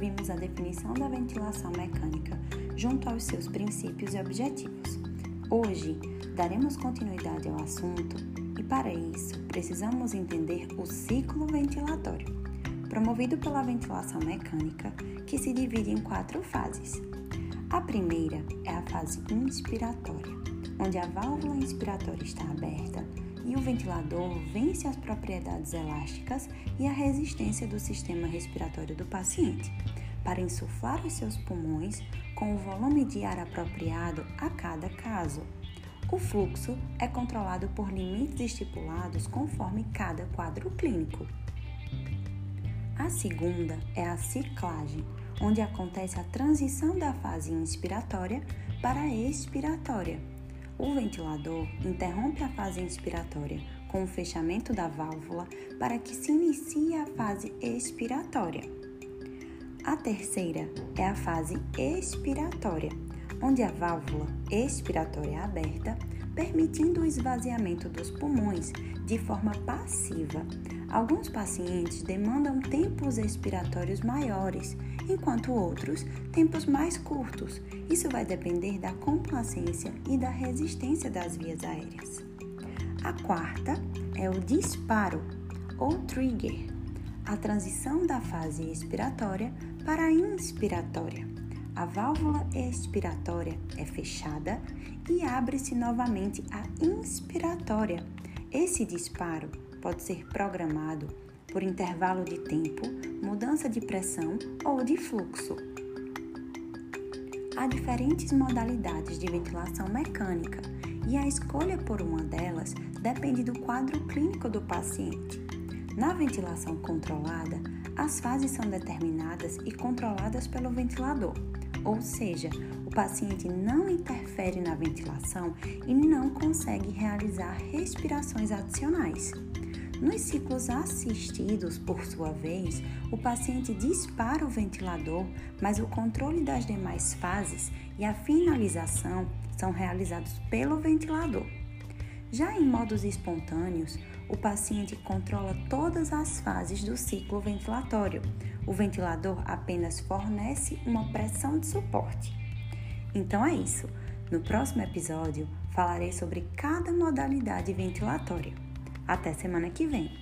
vimos a definição da ventilação mecânica junto aos seus princípios e objetivos. Hoje, daremos continuidade ao assunto e, para isso, precisamos entender o ciclo ventilatório, promovido pela ventilação mecânica, que se divide em quatro fases. A primeira é a fase inspiratória, onde a válvula inspiratória está aberta e o ventilador vence as propriedades elásticas e a resistência do sistema respiratório do paciente para insuflar os seus pulmões com o volume de ar apropriado a cada caso. O fluxo é controlado por limites estipulados conforme cada quadro clínico. A segunda é a ciclagem, onde acontece a transição da fase inspiratória para a expiratória. O ventilador interrompe a fase inspiratória com o fechamento da válvula para que se inicie a fase expiratória. A terceira é a fase expiratória, onde a válvula expiratória é aberta, permitindo o esvaziamento dos pulmões de forma passiva. Alguns pacientes demandam tempos expiratórios maiores, enquanto outros tempos mais curtos. Isso vai depender da complacência e da resistência das vias aéreas. A quarta é o disparo ou trigger, a transição da fase expiratória para a inspiratória. A válvula expiratória é fechada e abre-se novamente a inspiratória. Esse disparo pode ser programado por intervalo de tempo, mudança de pressão ou de fluxo. Há diferentes modalidades de ventilação mecânica e a escolha por uma delas depende do quadro clínico do paciente. Na ventilação controlada, as fases são determinadas e controladas pelo ventilador, ou seja, o paciente não interfere na ventilação e não consegue realizar respirações adicionais. Nos ciclos assistidos, por sua vez, o paciente dispara o ventilador, mas o controle das demais fases e a finalização são realizados pelo ventilador. Já em modos espontâneos, o paciente controla todas as fases do ciclo ventilatório. O ventilador apenas fornece uma pressão de suporte. Então é isso. No próximo episódio, falarei sobre cada modalidade ventilatória. Até semana que vem!